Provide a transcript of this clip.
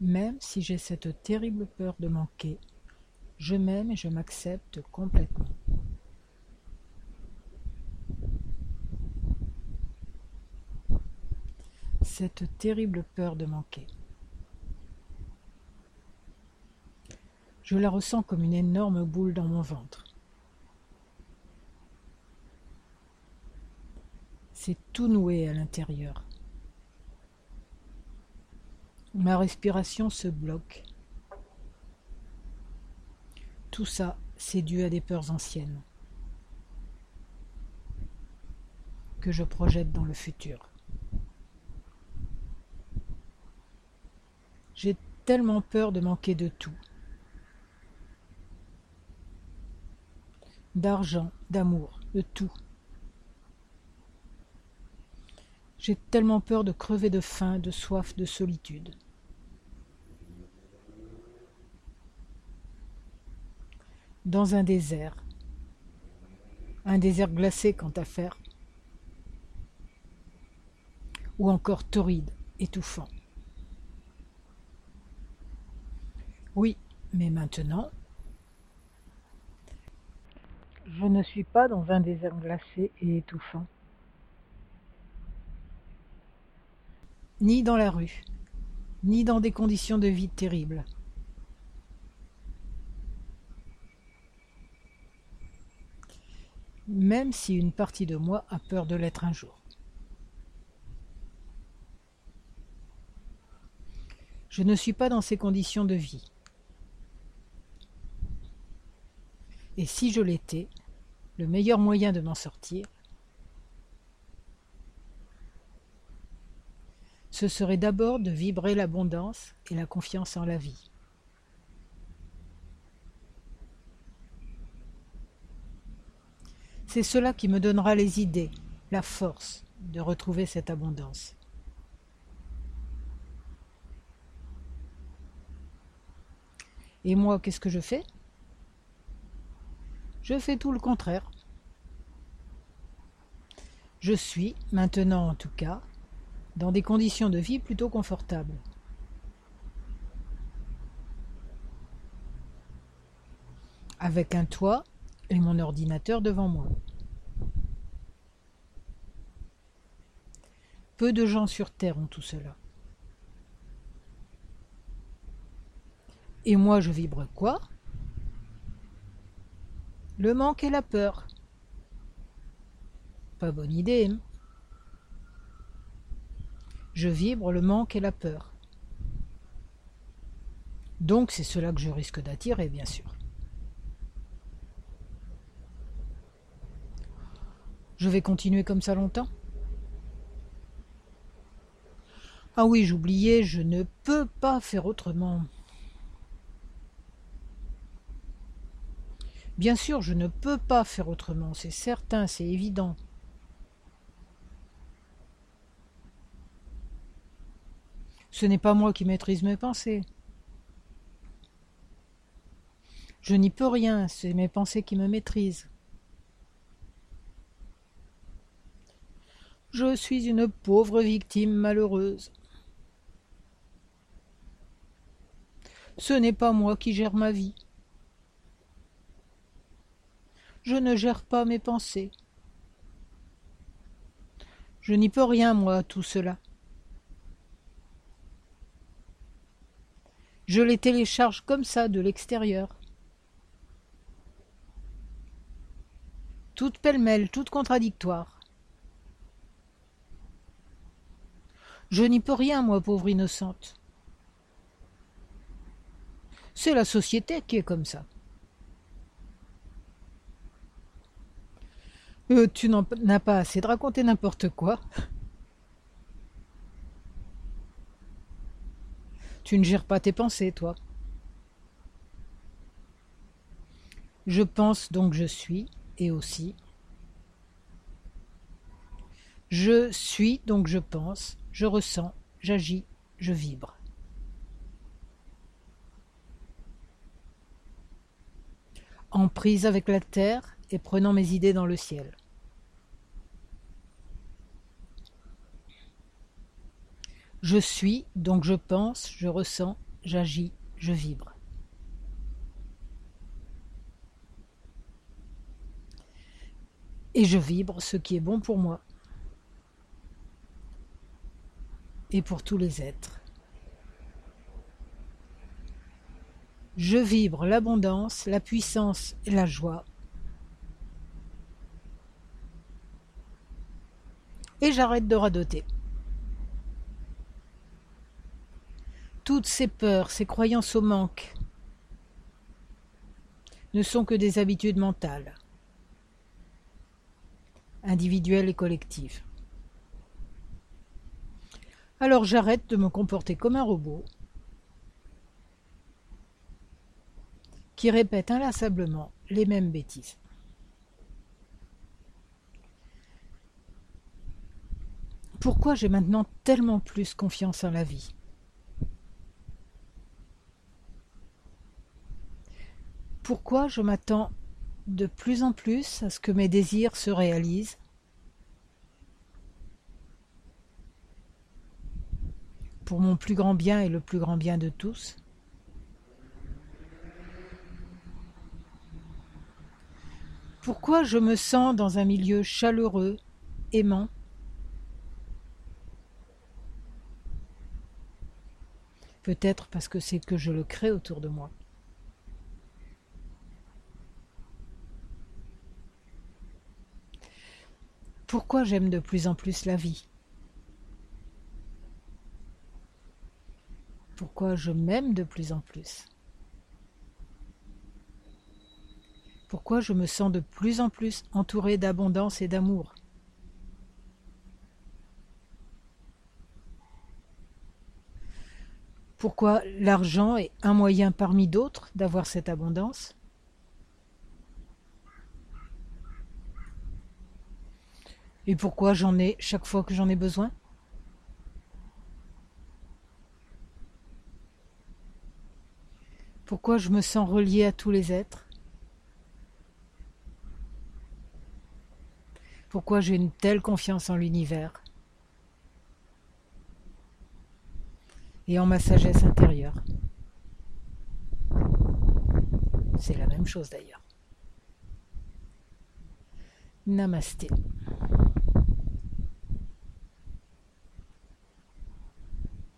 Même si j'ai cette terrible peur de manquer, je m'aime et je m'accepte complètement. Cette terrible peur de manquer. Je la ressens comme une énorme boule dans mon ventre. C'est tout noué à l'intérieur. Ma respiration se bloque. Tout ça, c'est dû à des peurs anciennes que je projette dans le futur. J'ai tellement peur de manquer de tout. D'argent, d'amour, de tout. J'ai tellement peur de crever de faim, de soif, de solitude. Dans un désert, un désert glacé quant à faire, ou encore torride, étouffant. Oui, mais maintenant, je ne suis pas dans un désert glacé et étouffant. Ni dans la rue, ni dans des conditions de vie terribles. Même si une partie de moi a peur de l'être un jour. Je ne suis pas dans ces conditions de vie. Et si je l'étais, le meilleur moyen de m'en sortir, ce serait d'abord de vibrer l'abondance et la confiance en la vie. C'est cela qui me donnera les idées, la force de retrouver cette abondance. Et moi, qu'est-ce que je fais? Je fais tout le contraire. Je suis, maintenant en tout cas, dans des conditions de vie plutôt confortables. Avec un toit et mon ordinateur devant moi. Peu de gens sur Terre ont tout cela. Et moi je vibre quoi? Le manque et la peur. Pas bonne idée. Hein je vibre le manque et la peur. Donc c'est cela que je risque d'attirer, bien sûr. Je vais continuer comme ça longtemps? Ah oui, j'oubliais, je ne peux pas faire autrement. Bien sûr, je ne peux pas faire autrement, c'est certain, c'est évident. Ce n'est pas moi qui maîtrise mes pensées. Je n'y peux rien, c'est mes pensées qui me maîtrisent. Je suis une pauvre victime malheureuse. Ce n'est pas moi qui gère ma vie. Je ne gère pas mes pensées. Je n'y peux rien, moi, tout cela. Je les télécharge comme ça de l'extérieur. Toutes pêle-mêle, toutes contradictoires. Je n'y peux rien, moi, pauvre innocente. C'est la société qui est comme ça. Euh, tu n'as pas assez de raconter n'importe quoi. Tu ne gères pas tes pensées, toi. Je pense donc je suis, et aussi. Je suis donc je pense, je ressens, j'agis, je vibre. En prise avec la terre et prenant mes idées dans le ciel. Je suis, donc je pense, je ressens, j'agis, je vibre. Et je vibre ce qui est bon pour moi et pour tous les êtres. Je vibre l'abondance, la puissance et la joie. Et j'arrête de radoter. Toutes ces peurs, ces croyances au manque ne sont que des habitudes mentales, individuelles et collectives. Alors j'arrête de me comporter comme un robot qui répète inlassablement les mêmes bêtises. Pourquoi j'ai maintenant tellement plus confiance en la vie? Pourquoi je m'attends de plus en plus à ce que mes désirs se réalisent pour mon plus grand bien et le plus grand bien de tous? Pourquoi je me sens dans un milieu chaleureux, aimant? Peut-être parce que c'est que je le crée autour de moi. Pourquoi j'aime de plus en plus la vie? Pourquoi je m'aime de plus en plus? Pourquoi je me sens de plus en plus entouré d'abondance et d'amour? Pourquoi l'argent est un moyen parmi d'autres d'avoir cette abondance? Et pourquoi j'en ai chaque fois que j'en ai besoin? Pourquoi je me sens relié à tous les êtres? Pourquoi j'ai une telle confiance en l'univers? Et en ma sagesse intérieure? C'est la même chose d'ailleurs. Namasté.